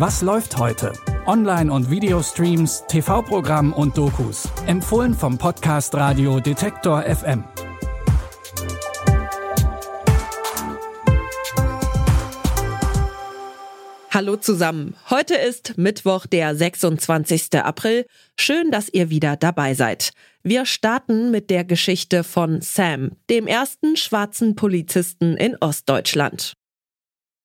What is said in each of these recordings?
Was läuft heute? Online- und Videostreams, TV-Programm und Dokus. Empfohlen vom Podcast Radio Detektor FM. Hallo zusammen. Heute ist Mittwoch, der 26. April. Schön, dass ihr wieder dabei seid. Wir starten mit der Geschichte von Sam, dem ersten schwarzen Polizisten in Ostdeutschland.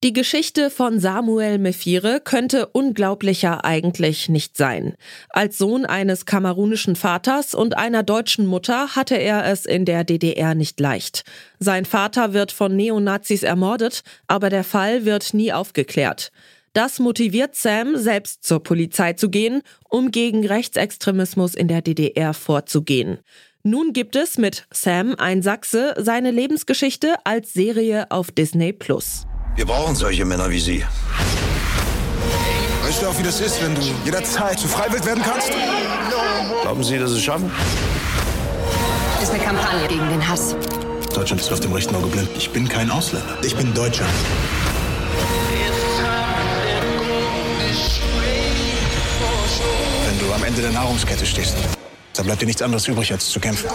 Die Geschichte von Samuel Mefire könnte unglaublicher eigentlich nicht sein. Als Sohn eines kamerunischen Vaters und einer deutschen Mutter hatte er es in der DDR nicht leicht. Sein Vater wird von Neonazis ermordet, aber der Fall wird nie aufgeklärt. Das motiviert Sam, selbst zur Polizei zu gehen, um gegen Rechtsextremismus in der DDR vorzugehen. Nun gibt es mit Sam ein Sachse seine Lebensgeschichte als Serie auf Disney Plus. Wir brauchen solche Männer wie Sie. Weißt du auch, wie das ist, wenn du jederzeit zu Freiwild werden kannst? Glauben Sie, dass Sie es schaffen? Ist eine Kampagne gegen den Hass. Deutschland ist auf dem rechten Auge blind. Ich bin kein Ausländer. Ich bin Deutscher. Wenn du am Ende der Nahrungskette stehst, dann bleibt dir nichts anderes übrig, als zu kämpfen.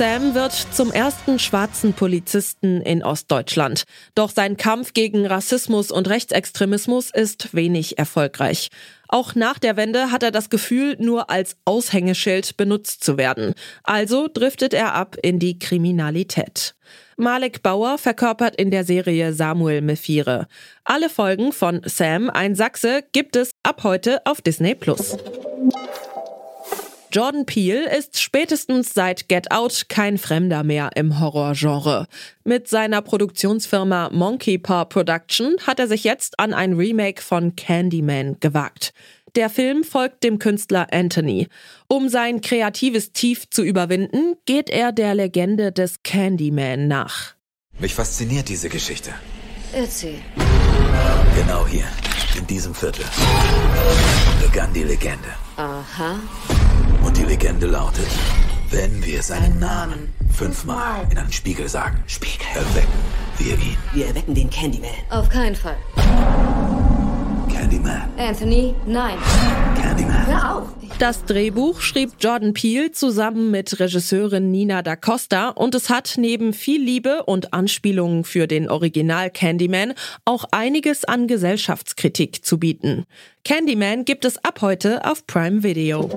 Sam wird zum ersten schwarzen Polizisten in Ostdeutschland. Doch sein Kampf gegen Rassismus und Rechtsextremismus ist wenig erfolgreich. Auch nach der Wende hat er das Gefühl, nur als Aushängeschild benutzt zu werden. Also driftet er ab in die Kriminalität. Malek Bauer verkörpert in der Serie Samuel Mephire. Alle Folgen von Sam, ein Sachse, gibt es ab heute auf Disney Plus. Jordan Peele ist spätestens seit Get Out kein Fremder mehr im Horrorgenre. Mit seiner Produktionsfirma Monkey Paw Production hat er sich jetzt an ein Remake von Candyman gewagt. Der Film folgt dem Künstler Anthony. Um sein kreatives Tief zu überwinden, geht er der Legende des Candyman nach. Mich fasziniert diese Geschichte. Erzähl. Genau hier, in diesem Viertel, begann die Legende. Aha. Und die Legende lautet, wenn wir seinen Namen fünfmal in einen Spiegel sagen, Spiegel, erwecken wir ihn. Wir erwecken den Candyman. Auf keinen Fall. Candyman, Anthony, nein. Candyman. Hör auf. Das Drehbuch schrieb Jordan Peele zusammen mit Regisseurin Nina da Costa und es hat neben viel Liebe und Anspielungen für den Original Candyman auch einiges an Gesellschaftskritik zu bieten. Candyman gibt es ab heute auf Prime Video.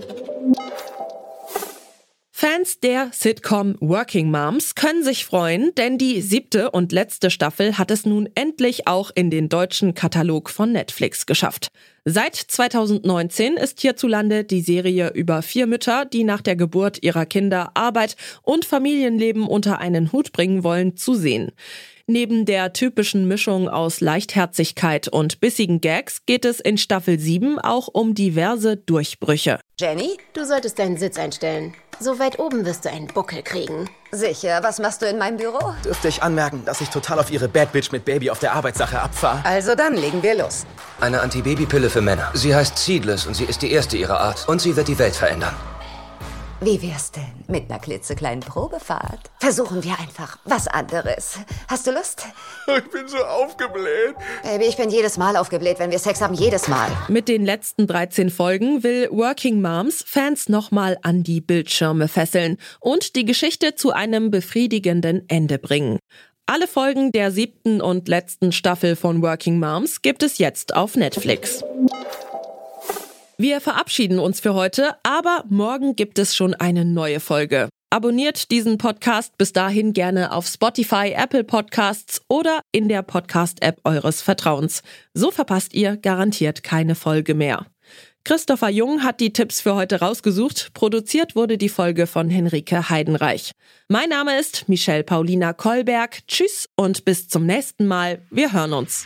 Fans der Sitcom Working Moms können sich freuen, denn die siebte und letzte Staffel hat es nun endlich auch in den deutschen Katalog von Netflix geschafft. Seit 2019 ist hierzulande die Serie über vier Mütter, die nach der Geburt ihrer Kinder Arbeit und Familienleben unter einen Hut bringen wollen, zu sehen. Neben der typischen Mischung aus Leichtherzigkeit und bissigen Gags geht es in Staffel 7 auch um diverse Durchbrüche. Jenny, du solltest deinen Sitz einstellen. So weit oben wirst du einen Buckel kriegen. Sicher, was machst du in meinem Büro? Dürfte ich anmerken, dass ich total auf Ihre Bad Bitch mit Baby auf der Arbeitssache abfahre? Also dann legen wir los. Eine Antibabypille für Männer. Sie heißt Seedless und sie ist die erste ihrer Art. Und sie wird die Welt verändern. Wie wär's denn mit einer klitzekleinen Probefahrt? Versuchen wir einfach was anderes. Hast du Lust? Ich bin so aufgebläht. Baby, ich bin jedes Mal aufgebläht, wenn wir Sex haben. Jedes Mal. Mit den letzten 13 Folgen will Working Moms Fans nochmal an die Bildschirme fesseln und die Geschichte zu einem befriedigenden Ende bringen. Alle Folgen der siebten und letzten Staffel von Working Moms gibt es jetzt auf Netflix. Wir verabschieden uns für heute, aber morgen gibt es schon eine neue Folge. Abonniert diesen Podcast bis dahin gerne auf Spotify, Apple Podcasts oder in der Podcast-App eures Vertrauens. So verpasst ihr garantiert keine Folge mehr. Christopher Jung hat die Tipps für heute rausgesucht. Produziert wurde die Folge von Henrike Heidenreich. Mein Name ist Michelle Paulina Kolberg. Tschüss und bis zum nächsten Mal. Wir hören uns.